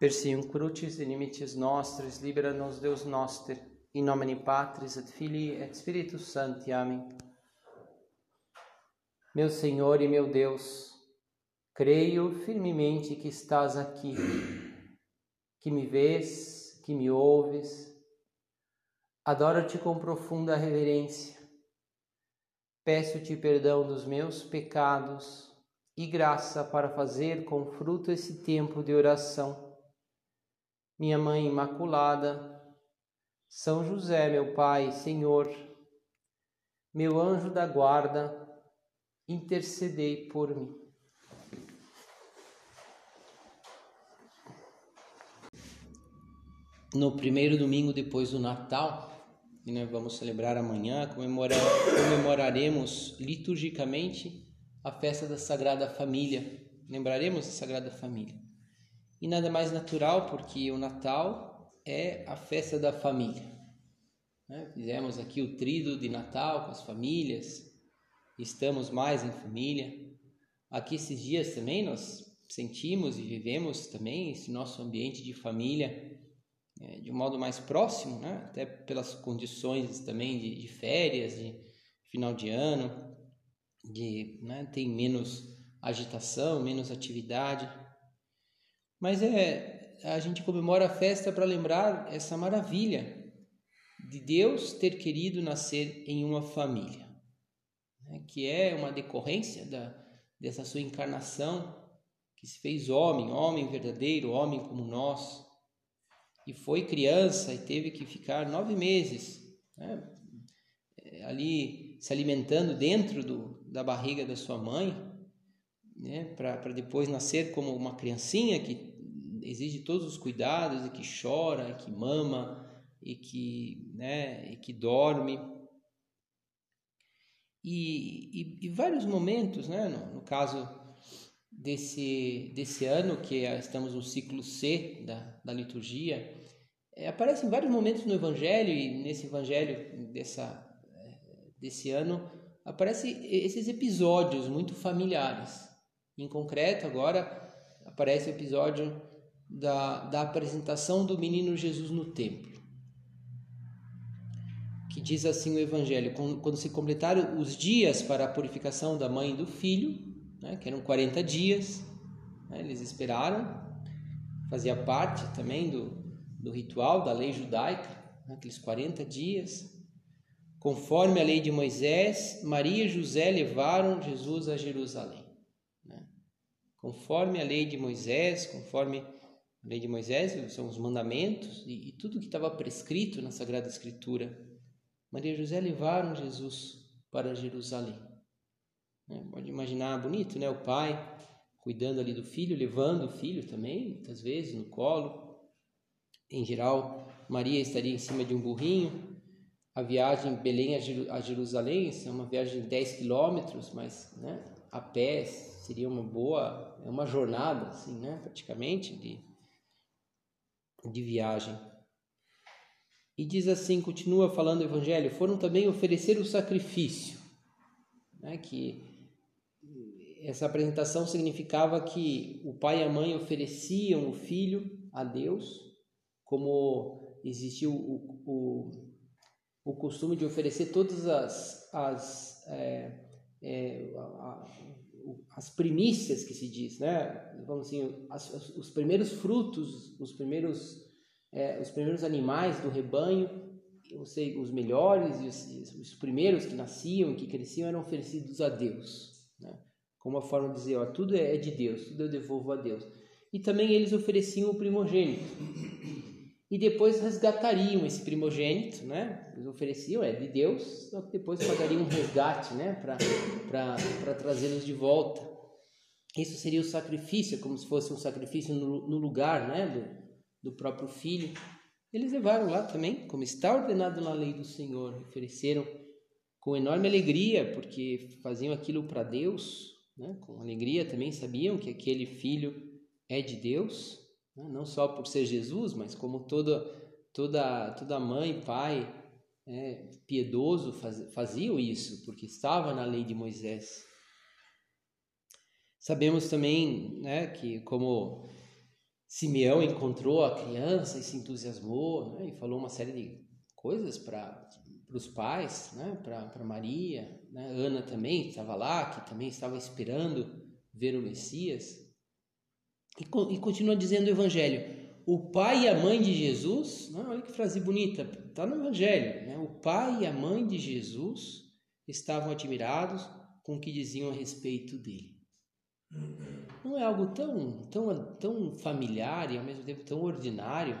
Persium crucis inimicis nostris, libera nos Deus noster, in nomine Patris et Filii et Spiritus Sancti. Amém. Meu Senhor e meu Deus, creio firmemente que estás aqui, que me vês, que me ouves. Adoro-te com profunda reverência. Peço-te perdão dos meus pecados e graça para fazer com fruto esse tempo de oração minha Mãe Imaculada, São José, meu Pai, Senhor, meu anjo da guarda, intercedei por mim. No primeiro domingo depois do Natal, nós vamos celebrar amanhã, comemorar, comemoraremos liturgicamente a festa da Sagrada Família. Lembraremos a Sagrada Família. E nada mais natural porque o Natal é a festa da família. Né? Fizemos aqui o trido de Natal com as famílias, estamos mais em família. Aqui esses dias também nós sentimos e vivemos também esse nosso ambiente de família é, de um modo mais próximo, né? até pelas condições também de, de férias, de final de ano, de né? tem menos agitação, menos atividade. Mas é a gente comemora a festa para lembrar essa maravilha de Deus ter querido nascer em uma família, né? que é uma decorrência da, dessa sua encarnação, que se fez homem, homem verdadeiro, homem como nós, e foi criança e teve que ficar nove meses né? Ali se alimentando dentro do, da barriga da sua mãe, né? para depois nascer como uma criancinha que exige todos os cuidados e que chora, e que mama e que, né, e que dorme. E, e, e vários momentos, né, no, no, caso desse, desse ano, que é, estamos no ciclo C da, da liturgia, é, aparecem vários momentos no Evangelho, e nesse Evangelho dessa, desse ano, aparecem esses episódios muito familiares. Em concreto, agora, aparece o episódio da, da apresentação do menino Jesus no templo. Que diz assim o Evangelho: quando, quando se completaram os dias para a purificação da mãe e do filho, né, que eram 40 dias, né, eles esperaram, fazia parte também do, do ritual da lei judaica, né, aqueles 40 dias. Conforme a lei de Moisés, Maria e José levaram Jesus a Jerusalém. Né? Conforme a lei de Moisés, conforme a lei de Moisés são os mandamentos e, e tudo que estava prescrito na Sagrada Escritura. Maria e José levaram Jesus para Jerusalém. É, pode imaginar bonito, né? O pai cuidando ali do filho, levando o filho também, muitas vezes no colo. Em geral, Maria estaria em cima de um burrinho. A viagem Belém a Jerusalém é uma viagem de 10 quilômetros, mas né, a pé seria uma boa, é uma jornada, assim, né, praticamente, de de viagem. E diz assim, continua falando o Evangelho, foram também oferecer o sacrifício, né, que essa apresentação significava que o pai e a mãe ofereciam o filho a Deus, como existiu o, o, o costume de oferecer todas as, as, é, é, as primícias que se diz, né? Vamos assim, as, os primeiros frutos, os primeiros, é, os primeiros animais do rebanho, eu sei, os melhores os, os, primeiros que nasciam que cresciam eram oferecidos a Deus, né? Como uma forma de dizer, ó, tudo é de Deus, tudo eu devolvo a Deus. E também eles ofereciam o primogênito e depois resgatariam esse primogênito, né? Eles ofereciam, é de Deus, só que depois pagariam um resgate, né? Para trazê-los de volta. Isso seria o sacrifício, como se fosse um sacrifício no, no lugar, né? Do, do próprio filho. Eles levaram lá também, como está ordenado na lei do Senhor, ofereceram com enorme alegria, porque faziam aquilo para Deus, né? com alegria também sabiam que aquele filho é de Deus né? não só por ser Jesus, mas como toda toda toda mãe, pai é, piedoso faz, isso, porque estava na lei de Moisés. Sabemos também né, que, como Simeão encontrou a criança e se entusiasmou né? e falou uma série de coisas para os pais, né? para Maria. Né? Ana também estava lá, que também estava esperando ver o Messias. E, continua dizendo o Evangelho: o pai e a mãe de Jesus, olha que frase bonita, está no Evangelho. Né? O pai e a mãe de Jesus estavam admirados com o que diziam a respeito dele. Não é algo tão, tão, tão familiar e ao mesmo tempo tão ordinário,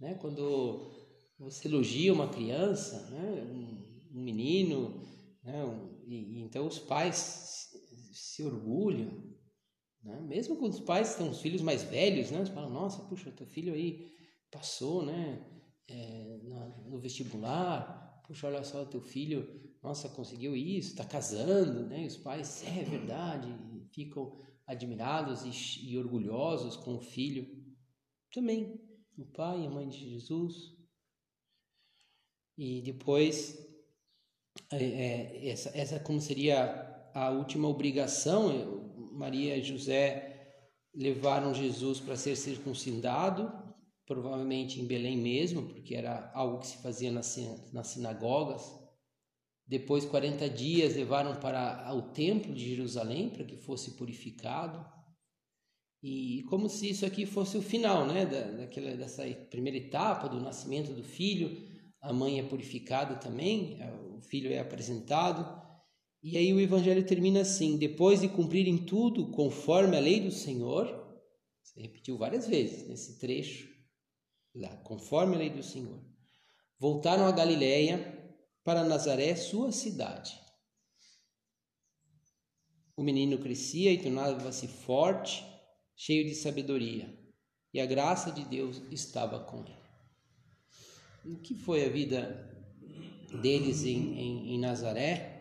né? Quando você elogia uma criança, né? um, um menino, né? Um, e, e, então os pais se, se orgulham, né? Mesmo quando os pais têm os filhos mais velhos, né? Eles falam, nossa, puxa, teu filho aí passou, né? É, no vestibular, puxa, olha só, teu filho nossa, conseguiu isso, está casando, né? E os pais, é verdade, ficam admirados e, e, orgulhosos com o filho. Também, o pai e a mãe de Jesus. E depois, é, é, essa, essa como seria a última obrigação, Maria e José levaram Jesus para ser circuncidado, provavelmente em Belém mesmo, porque era algo que se fazia nas, sinagogas. Depois, 40 dias levaram para o templo de Jerusalém para que fosse purificado. E como se isso aqui fosse o final, né, da, daquela, dessa primeira etapa do nascimento do filho. A mãe é purificada também, é, o filho é apresentado. E aí o evangelho termina assim: depois de cumprirem tudo conforme a lei do Senhor, repetiu várias vezes nesse trecho, lá, conforme a lei do Senhor, voltaram a Galiléia para Nazaré, sua cidade. O menino crescia e tornava-se forte, cheio de sabedoria, e a graça de Deus estava com ele. O que foi a vida deles em, em, em Nazaré?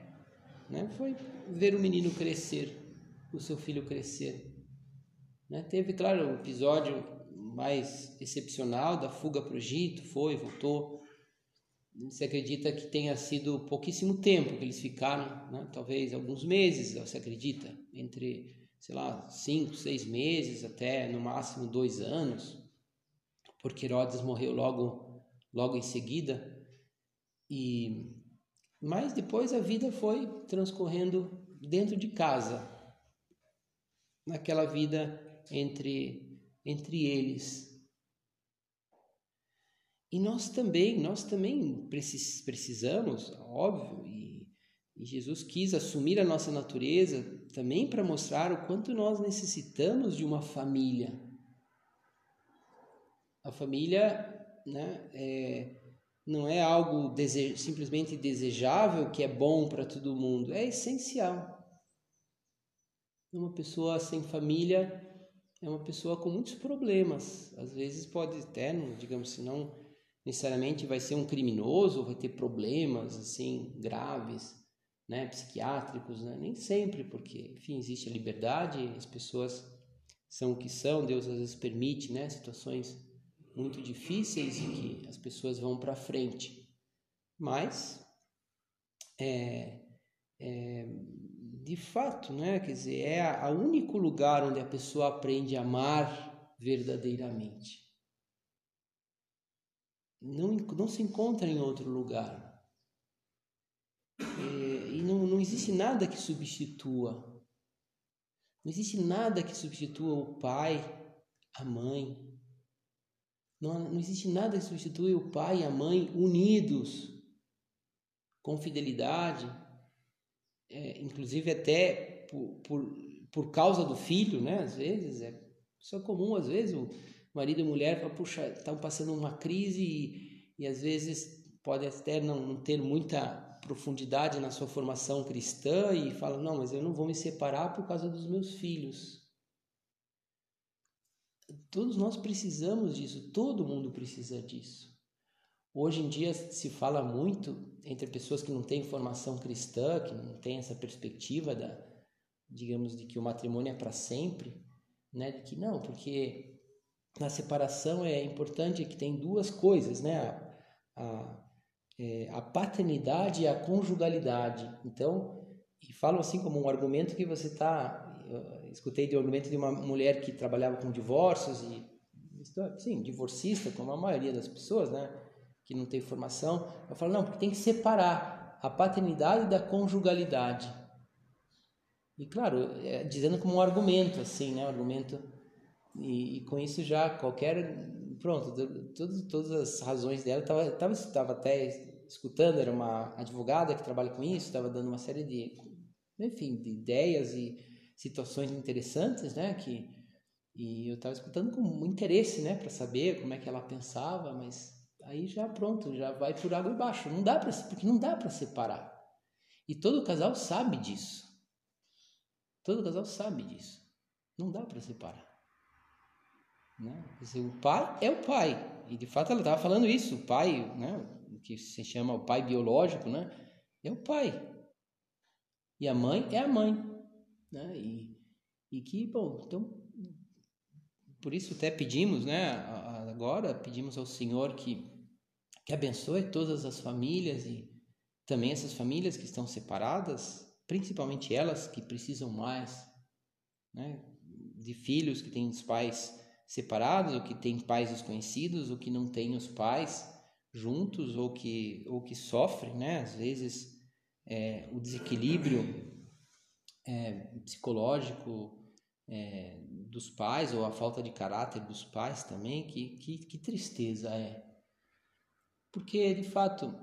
Né? Foi ver o menino crescer, o seu filho crescer. Né? Teve, claro, o episódio mais excepcional da fuga para o Egito, foi, voltou, se acredita que tenha sido pouquíssimo tempo que eles ficaram, né? talvez alguns meses, se acredita, entre, sei lá, cinco, seis meses até no máximo dois anos, porque Herodes morreu logo, logo em seguida. E mas depois a vida foi transcorrendo dentro de casa, naquela vida entre entre eles. E nós também, nós também precisamos, óbvio, e, e Jesus quis assumir a nossa natureza também para mostrar o quanto nós necessitamos de uma família. A família né, é, não é algo dese simplesmente desejável, que é bom para todo mundo, é essencial. Uma pessoa sem família é uma pessoa com muitos problemas. Às vezes pode até, digamos assim, não necessariamente vai ser um criminoso, vai ter problemas assim graves, né, psiquiátricos, né? nem sempre, porque enfim existe a liberdade, as pessoas são o que são, Deus às vezes permite, né, situações muito difíceis em que as pessoas vão para frente, mas é, é, de fato, né, quer dizer, é o único lugar onde a pessoa aprende a amar verdadeiramente não, não se encontra em outro lugar. É, e não, não existe nada que substitua. Não existe nada que substitua o pai, a mãe. Não, não existe nada que substitua o pai e a mãe unidos, com fidelidade, é, inclusive até por, por, por causa do filho, né? Às vezes, é isso é comum, às vezes o, marido e mulher falam, puxa, estão passando uma crise e, e às vezes pode até não, não ter muita profundidade na sua formação cristã e fala, não, mas eu não vou me separar por causa dos meus filhos. Todos nós precisamos disso, todo mundo precisa disso. Hoje em dia se fala muito entre pessoas que não têm formação cristã, que não têm essa perspectiva da, digamos, de que o matrimônio é para sempre, né? De que não, porque na separação é importante que tem duas coisas, né? A, a, é, a paternidade e a conjugalidade. Então, e falam assim como um argumento que você está eu escutei de um argumento de uma mulher que trabalhava com divórcios e sim, divorcista, como a maioria das pessoas, né, que não tem formação. Eu falo não, porque tem que separar a paternidade da conjugalidade. E claro, é, dizendo como um argumento, assim, né, um argumento e, e com isso já qualquer pronto, todas todas as razões dela estava tava, tava até escutando, era uma advogada que trabalha com isso, estava dando uma série de enfim, de ideias e situações interessantes, né, que e eu estava escutando com interesse, né, para saber como é que ela pensava, mas aí já pronto, já vai por água abaixo. Não dá para, porque não dá para separar. E todo casal sabe disso. Todo casal sabe disso. Não dá para separar. Né? Dizer, o pai é o pai. E de fato ela estava falando isso. O pai, né, que se chama o pai biológico, né, é o pai. E a mãe é a mãe. Né? E, e que, bom, então por isso até pedimos, né, agora pedimos ao Senhor que, que abençoe todas as famílias e também essas famílias que estão separadas, principalmente elas que precisam mais, né, de filhos que têm os pais separados ou que têm pais desconhecidos ou que não têm os pais juntos ou que ou que sofrem, né, às vezes é, o desequilíbrio é, psicológico é, dos pais ou a falta de caráter dos pais também, que, que, que tristeza é. Porque, de fato,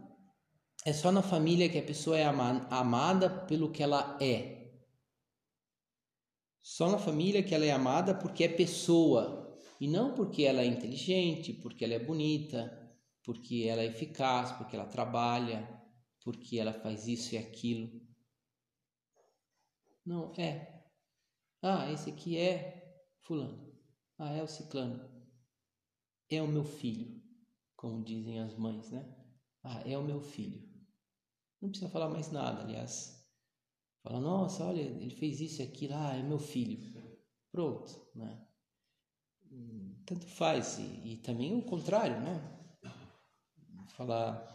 é só na família que a pessoa é amada pelo que ela é. Só na família que ela é amada porque é pessoa e não porque ela é inteligente, porque ela é bonita, porque ela é eficaz, porque ela trabalha, porque ela faz isso e aquilo. Não, é ah, esse aqui é Fulano. Ah, é o Ciclano. É o meu filho, como dizem as mães, né? Ah, é o meu filho. Não precisa falar mais nada, aliás. Fala, nossa, olha, ele fez isso e aquilo, ah, é meu filho. Pronto, né? Tanto faz. E, e também o contrário, né? Falar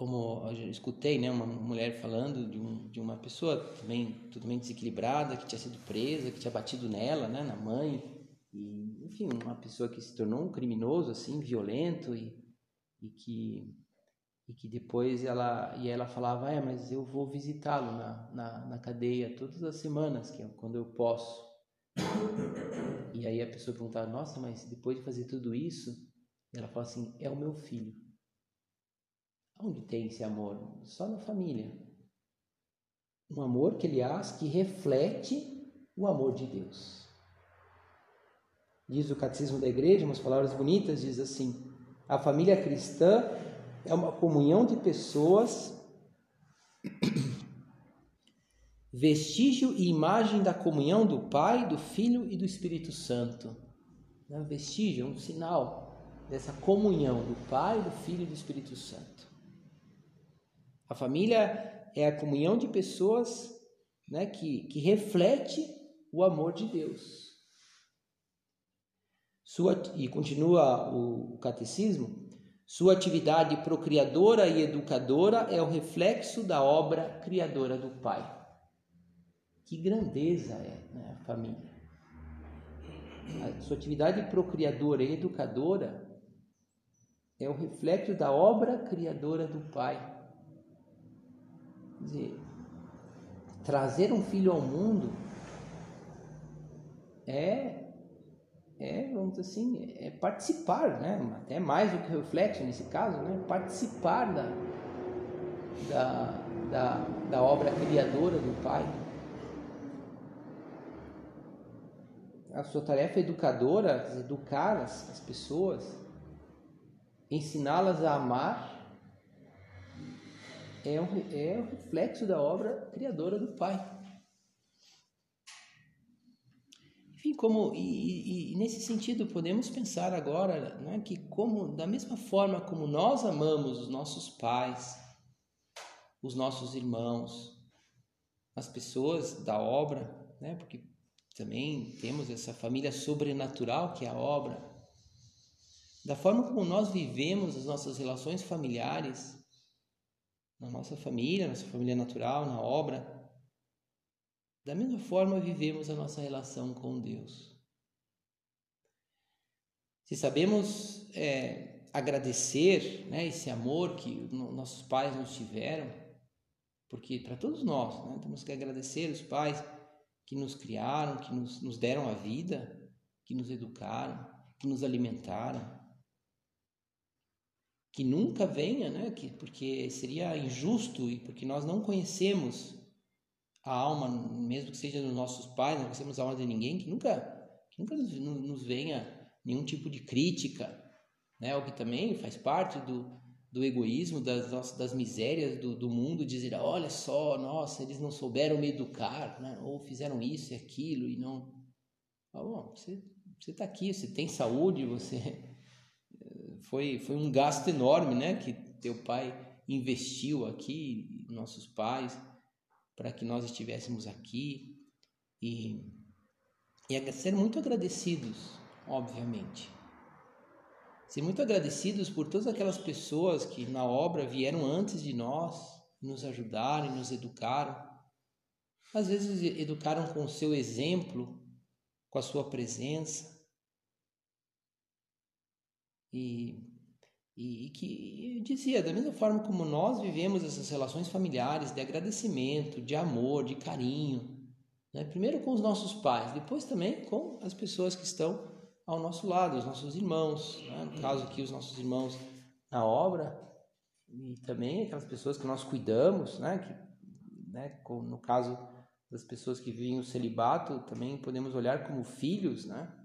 como eu escutei, né, uma mulher falando de, um, de uma pessoa também totalmente desequilibrada, que tinha sido presa, que tinha batido nela, né, na mãe, e enfim, uma pessoa que se tornou um criminoso assim, violento e, e que e que depois ela e ela falava, é, mas eu vou visitá-lo na, na, na cadeia todas as semanas, que é quando eu posso. E aí a pessoa perguntava, nossa, mas depois de fazer tudo isso, ela fala assim, é o meu filho. Onde tem esse amor? Só na família. Um amor que, aliás, que reflete o amor de Deus. Diz o Catecismo da Igreja, umas palavras bonitas, diz assim: a família cristã é uma comunhão de pessoas, vestígio e imagem da comunhão do Pai, do Filho e do Espírito Santo. Né? Vestígio, um sinal dessa comunhão do Pai, do Filho e do Espírito Santo. A família é a comunhão de pessoas né, que, que reflete o amor de Deus. Sua, e continua o, catecismo, sua atividade procriadora e educadora é o reflexo da obra criadora do Pai. Que grandeza é né, a família. A sua atividade procriadora e educadora é o reflexo da obra criadora do Pai dizer, trazer um filho ao mundo é, é, vamos dizer assim, é participar, né? até mais do que reflexo nesse caso, né? participar da, da, da, da obra criadora do Pai. A sua tarefa educadora, educar as, as pessoas, ensiná-las a amar é um, é um reflexo da obra criadora do Pai. Enfim, como e, e, e, nesse sentido podemos pensar agora né, que como da mesma forma como nós amamos os nossos pais, os nossos irmãos, as pessoas da obra, né, porque também temos essa família sobrenatural que é a obra, da forma como nós vivemos as nossas relações familiares, na nossa família, nossa família natural, na obra. Da mesma forma vivemos a nossa relação com Deus. Se sabemos é, agradecer né, esse amor que nossos pais nos tiveram, porque para todos nós né, temos que agradecer os pais que nos criaram, que nos, nos deram a vida, que nos educaram, que nos alimentaram. Que nunca venha, né? Que, porque seria injusto e porque nós não conhecemos a alma, mesmo que seja dos nossos pais, não conhecemos a alma de ninguém, que nunca, que nunca nos, nos venha nenhum tipo de crítica, né? O que também faz parte do, do egoísmo, das, nossas, das misérias do, do mundo, dizer, olha só, nossa, eles não souberam me educar, né? ou fizeram isso e aquilo e não. Ah, bom, você está aqui, você tem saúde, você foi foi um gasto enorme, né, que teu pai investiu aqui, nossos pais, para que nós estivéssemos aqui e e ser muito agradecidos, obviamente. Ser muito agradecidos por todas aquelas pessoas que na obra vieram antes de nós, nos ajudaram nos educaram. Às vezes educaram com o seu exemplo, com a sua presença. E, e, e que dizia, da mesma forma como nós vivemos essas relações familiares de agradecimento, de amor, de carinho, né? primeiro com os nossos pais, depois também com as pessoas que estão ao nosso lado, os nossos irmãos, né? no caso aqui os nossos irmãos na obra, e também aquelas pessoas que nós cuidamos, né? que, né? no caso das pessoas que vivem o celibato, também podemos olhar como filhos, né?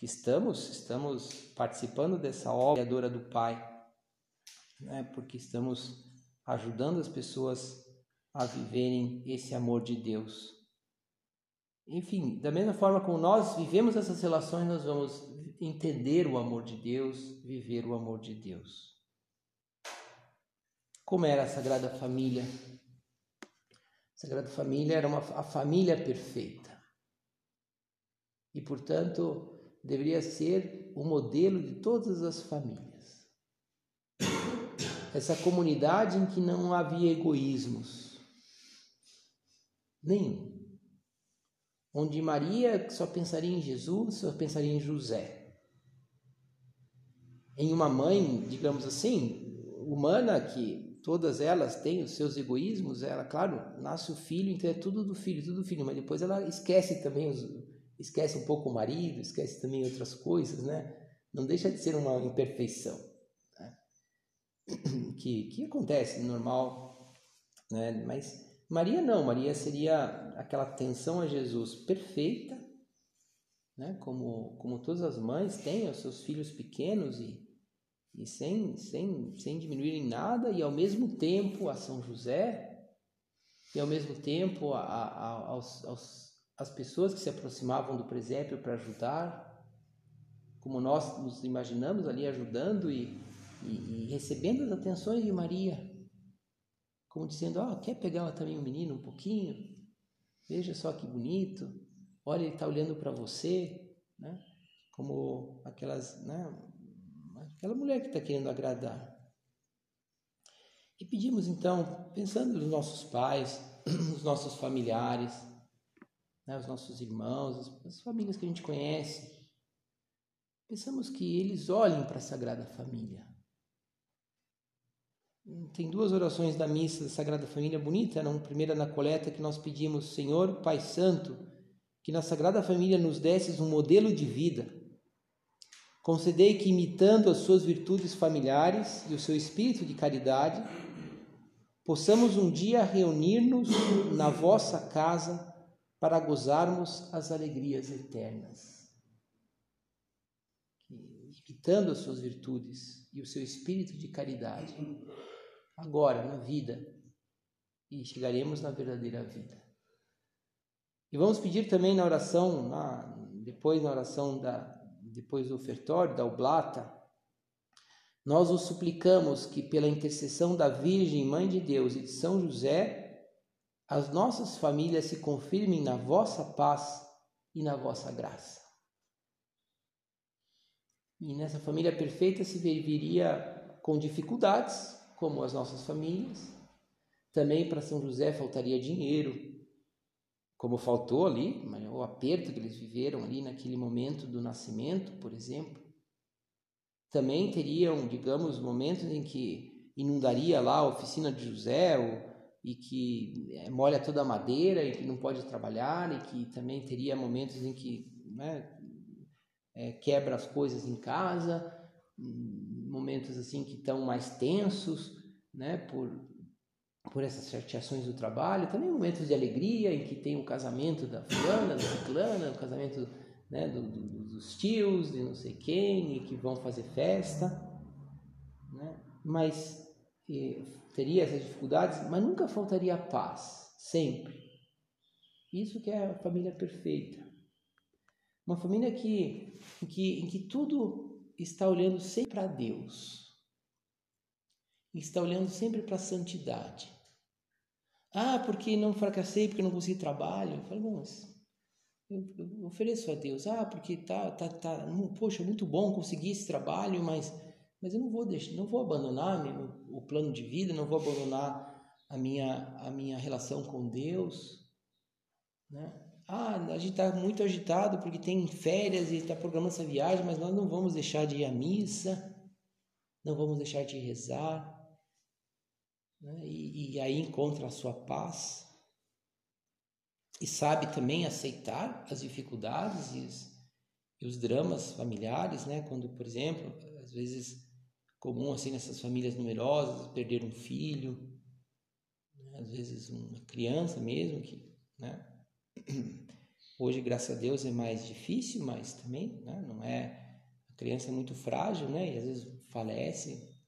Porque estamos, estamos participando dessa obra criadora do Pai, né? Porque estamos ajudando as pessoas a viverem esse amor de Deus. Enfim, da mesma forma como nós vivemos essas relações, nós vamos entender o amor de Deus, viver o amor de Deus. Como era a Sagrada Família Sagrada Família era uma, a família perfeita. E, portanto, deveria ser o modelo de todas as famílias. Essa comunidade em que não havia egoísmos. Nenhum. Onde Maria só pensaria em Jesus, só pensaria em José. Em uma mãe, digamos assim, humana que todas elas têm os seus egoísmos, ela, claro, nasce o filho, então é tudo do filho, tudo do filho, mas depois ela esquece também, os, esquece um pouco o marido, esquece também outras coisas, né? Não deixa de ser uma imperfeição, né? que, que acontece, normal, né? Mas Maria não, Maria seria aquela atenção a Jesus perfeita, né? Como, como todas as mães têm os seus filhos pequenos e e sem, sem, sem diminuir em nada, e ao mesmo tempo a São José, e ao mesmo tempo a, a, aos, aos, as pessoas que se aproximavam do presépio para ajudar, como nós nos imaginamos ali ajudando e, e, e recebendo as atenções de Maria, como dizendo: oh, quer pegar também o menino um pouquinho? Veja só que bonito, olha, ele está olhando para você, né? como aquelas, né? aquela mulher que está querendo agradar. E pedimos então, pensando nos nossos pais, nos nossos familiares, né, os nossos irmãos, as, as famílias que a gente conhece, pensamos que eles olhem para a Sagrada Família. Tem duas orações da missa da Sagrada Família bonita, não? primeira na coleta que nós pedimos, Senhor Pai Santo, que na Sagrada Família nos desses um modelo de vida Concedei que, imitando as suas virtudes familiares e o seu espírito de caridade, possamos um dia reunir-nos na vossa casa para gozarmos as alegrias eternas. Imitando as suas virtudes e o seu espírito de caridade, agora na vida, e chegaremos na verdadeira vida. E vamos pedir também na oração, na, depois na oração da, depois do ofertório, da oblata, nós os suplicamos que, pela intercessão da Virgem Mãe de Deus e de São José, as nossas famílias se confirmem na vossa paz e na vossa graça. E nessa família perfeita se viveria com dificuldades, como as nossas famílias. Também para São José faltaria dinheiro, como faltou ali, o aperto que eles viveram ali naquele momento do nascimento, por exemplo. Também teriam, digamos, momentos em que inundaria lá a oficina de José, ou, e que é, molha toda a madeira e que não pode trabalhar, e que também teria momentos em que né, é, quebra as coisas em casa, momentos assim que estão mais tensos, né, por, por essas chateações do trabalho, também momentos de alegria em que tem o casamento da fulana, da ciclana, o casamento né, do, do, dos tios, de não sei quem, e que vão fazer festa, né? mas teria essas dificuldades, mas nunca faltaria paz, sempre. Isso que é a família perfeita. Uma família que, em, que, em que tudo está olhando sempre para Deus. Está olhando sempre para a santidade. Ah, porque não fracassei, porque não consegui trabalho. Eu falo, bom, mas eu, eu ofereço a Deus. Ah, porque tá, tá, tá, poxa, muito bom conseguir esse trabalho, mas, mas eu não vou deixar, não vou abandonar o plano de vida, não vou abandonar a minha, a minha relação com Deus, né? Ah, a gente está muito agitado porque tem férias e está programando essa viagem, mas nós não vamos deixar de ir à missa, não vamos deixar de rezar, né? e, e aí encontra a sua paz e sabe também aceitar as dificuldades e os, e os dramas familiares, né? Quando, por exemplo, às vezes comum assim nessas famílias numerosas perder um filho, né? às vezes uma criança mesmo que, né? Hoje, graças a Deus, é mais difícil, mas também, né? Não é a criança é muito frágil, né? E às vezes falece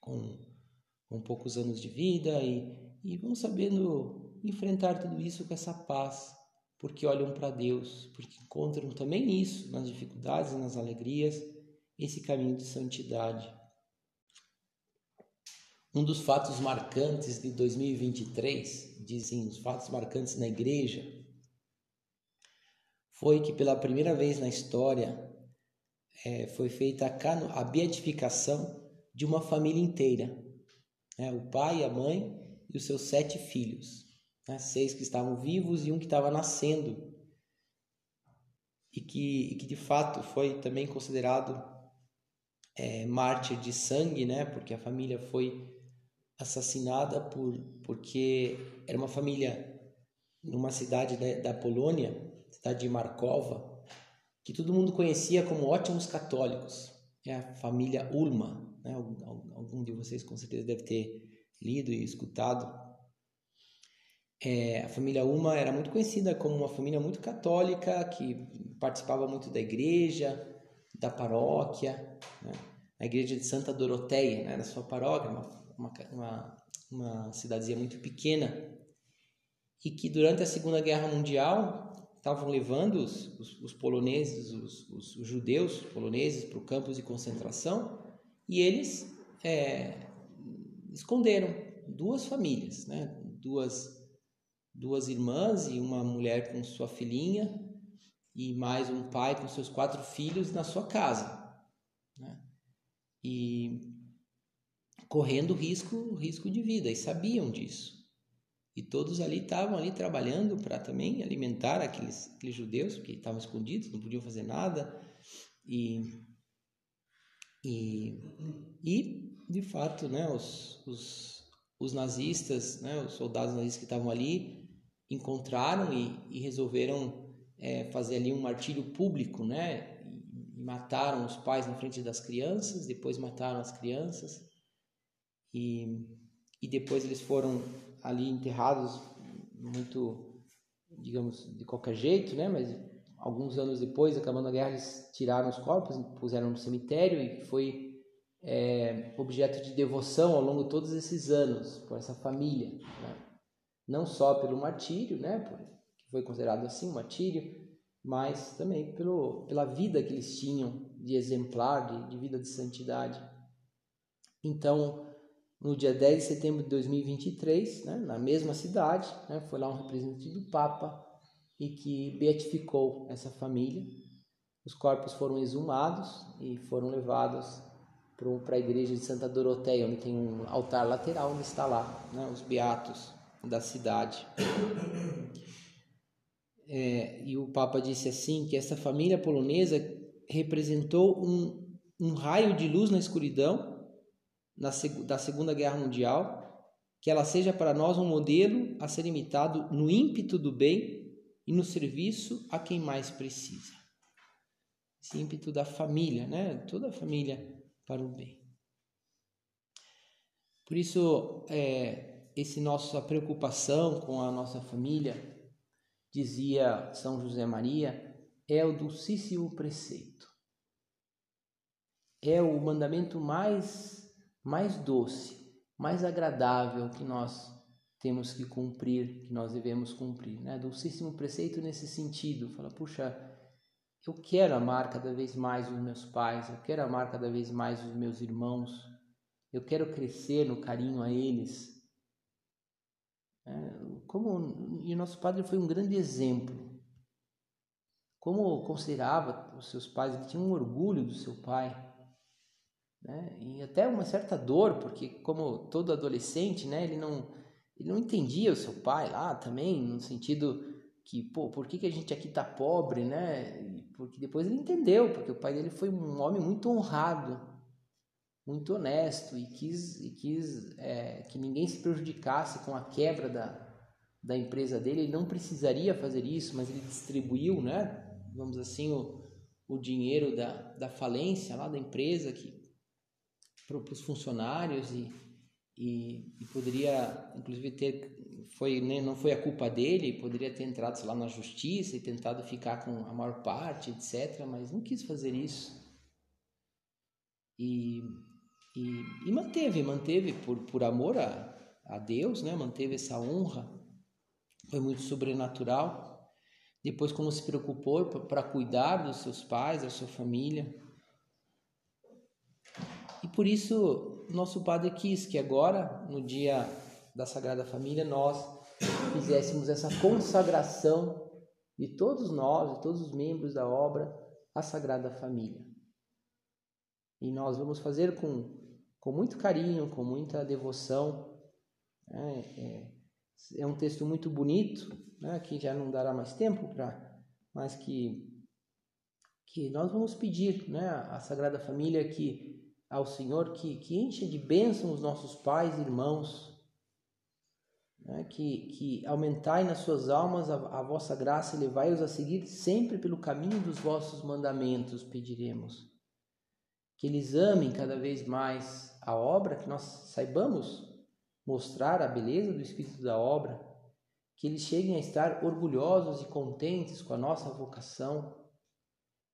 com, com poucos anos de vida e, e vão sabendo enfrentar tudo isso com essa paz, porque olham para Deus, porque encontram também nisso, nas dificuldades e nas alegrias, esse caminho de santidade. Um dos fatos marcantes de 2023, dizem os fatos marcantes na igreja, foi que pela primeira vez na história é, foi feita a, a beatificação de uma família inteira. Né? O pai, a mãe e os seus sete filhos né? seis que estavam vivos e um que estava nascendo, e que, e que de fato foi também considerado é, mártir de sangue, né? porque a família foi assassinada por, porque era uma família numa cidade da, da Polônia, cidade de Markova, que todo mundo conhecia como ótimos católicos. É a família Ulma. Né? Algum, de vocês com certeza deve ter lido e escutado é, a família Uma era muito conhecida como uma família muito católica, que participava muito da igreja, da paróquia, né? a igreja de Santa Doroteia, né? na sua paróquia, uma, uma, uma, cidadezinha muito pequena, e que durante a Segunda Guerra Mundial estavam levando os, os, os poloneses, os, os, judeus poloneses para o campos de concentração, e eles é, esconderam duas famílias, né? duas duas irmãs e uma mulher com sua filhinha e mais um pai com seus quatro filhos na sua casa, né? E correndo risco, risco de vida e sabiam disso. E todos ali estavam ali trabalhando para também alimentar aqueles, aqueles judeus que estavam escondidos, não podiam fazer nada e e, e de fato, né, os, os, os nazistas, né, os soldados nazistas que estavam ali encontraram e, e resolveram é, fazer ali um martírio público, né? E, mataram os pais na frente das crianças, depois mataram as crianças e, e depois eles foram ali enterrados muito, digamos, de qualquer jeito, né? Mas alguns anos depois, acabando a guerra, eles tiraram os corpos, puseram no cemitério e foi é, objeto de devoção ao longo de todos esses anos por essa família. Né? não só pelo martírio, né, que foi considerado assim um martírio, mas também pelo, pela vida que eles tinham de exemplar, de, de vida de santidade. Então, no dia 10 de setembro de 2023, né, na mesma cidade, né, foi lá um representante do Papa e que beatificou essa família. Os corpos foram exumados e foram levados para a igreja de Santa Doroteia, onde tem um altar lateral onde está lá né, os beatos da cidade. É, e o Papa disse assim que essa família polonesa representou um, um raio de luz na escuridão na, da Segunda Guerra Mundial, que ela seja para nós um modelo a ser imitado no ímpeto do bem e no serviço a quem mais precisa. Esse ímpeto da família, né? Toda a família para o bem. Por isso, é, esse nossa preocupação com a nossa família, dizia São José Maria, é o dulcíssimo preceito. É o mandamento mais mais doce, mais agradável que nós temos que cumprir, que nós devemos cumprir, né? Dulcíssimo preceito nesse sentido, fala, puxa, eu quero amar cada vez mais os meus pais, eu quero amar cada vez mais os meus irmãos, eu quero crescer no carinho a eles. É, como e o nosso padre foi um grande exemplo. Como considerava os seus pais, ele tinha um orgulho do seu pai, né? E até uma certa dor, porque como todo adolescente, né, ele não ele não entendia o seu pai lá também, no sentido que, pô, por que, que a gente aqui tá pobre, né? Porque depois ele entendeu, porque o pai dele foi um homem muito honrado, muito honesto e quis, e quis é, que ninguém se prejudicasse com a quebra da, da empresa dele. Ele não precisaria fazer isso, mas ele distribuiu, né, vamos assim, o, o dinheiro da, da falência lá da empresa que para os funcionários e, e, e, poderia, inclusive, ter foi né, não foi a culpa dele, poderia ter entrado lá na justiça e tentado ficar com a maior parte, etc. Mas não quis fazer isso. E e, e manteve, manteve por, por amor a, a Deus, né? manteve essa honra, foi muito sobrenatural. Depois, como se preocupou para cuidar dos seus pais, da sua família. E por isso, nosso Padre quis que agora, no dia da Sagrada Família, nós fizéssemos essa consagração de todos nós, de todos os membros da obra, à Sagrada Família. E nós vamos fazer com com muito carinho, com muita devoção. É, é, é um texto muito bonito, né, que já não dará mais tempo para, mas que que nós vamos pedir, né, à Sagrada Família que ao Senhor que que encha de bênção os nossos pais e irmãos, né, que que aumentai nas suas almas a, a vossa graça e levai-os a seguir sempre pelo caminho dos vossos mandamentos, pediremos. Que eles amem cada vez mais a obra, que nós saibamos mostrar a beleza do espírito da obra, que eles cheguem a estar orgulhosos e contentes com a nossa vocação,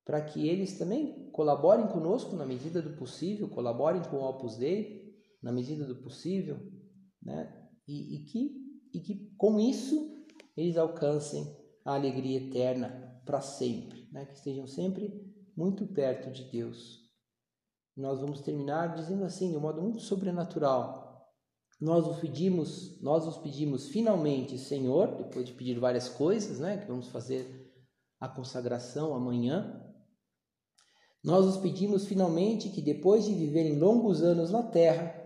para que eles também colaborem conosco na medida do possível, colaborem com o Opus Dei na medida do possível, né? E, e que e que com isso eles alcancem a alegria eterna para sempre, né? Que estejam sempre muito perto de Deus nós vamos terminar dizendo assim, de um modo muito sobrenatural. Nós os pedimos, nós os pedimos finalmente, Senhor, depois de pedir várias coisas, né, que vamos fazer a consagração amanhã. Nós os pedimos finalmente que depois de viverem longos anos na terra,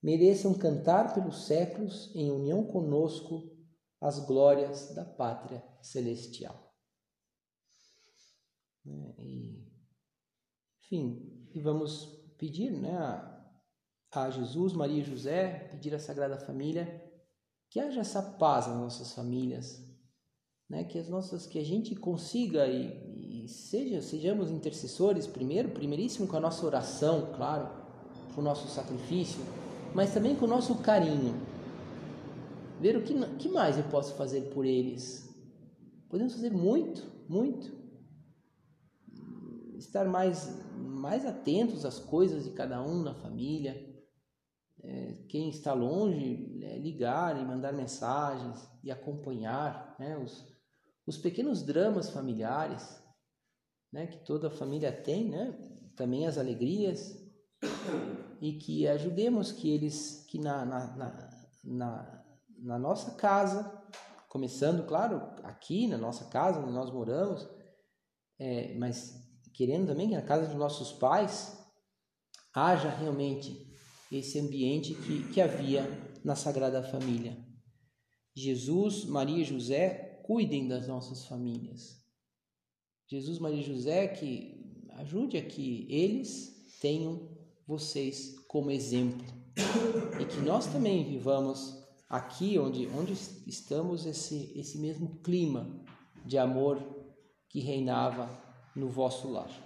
mereçam cantar pelos séculos em união conosco as glórias da pátria celestial. Né, e, enfim, e vamos pedir né, a, Jesus, Maria e José, pedir à Sagrada Família que haja essa paz nas nossas famílias, né, que as nossas que a gente consiga e, e seja sejamos intercessores primeiro, primeiríssimo com a nossa oração, claro, com o nosso sacrifício, mas também com o nosso carinho. Ver o que, que mais eu posso fazer por eles. Podemos fazer muito, muito. Estar mais mais atentos às coisas de cada um na família. É, quem está longe, é, ligar e mandar mensagens e acompanhar né, os, os pequenos dramas familiares né, que toda família tem, né, também as alegrias, e que ajudemos que eles, que na, na, na, na, na nossa casa, começando, claro, aqui na nossa casa, onde nós moramos, é, mas querendo também que na casa dos nossos pais haja realmente esse ambiente que, que havia na Sagrada Família. Jesus, Maria e José cuidem das nossas famílias. Jesus, Maria e José, que ajude a que eles tenham vocês como exemplo e que nós também vivamos aqui onde, onde estamos esse, esse mesmo clima de amor que reinava no vosso lar.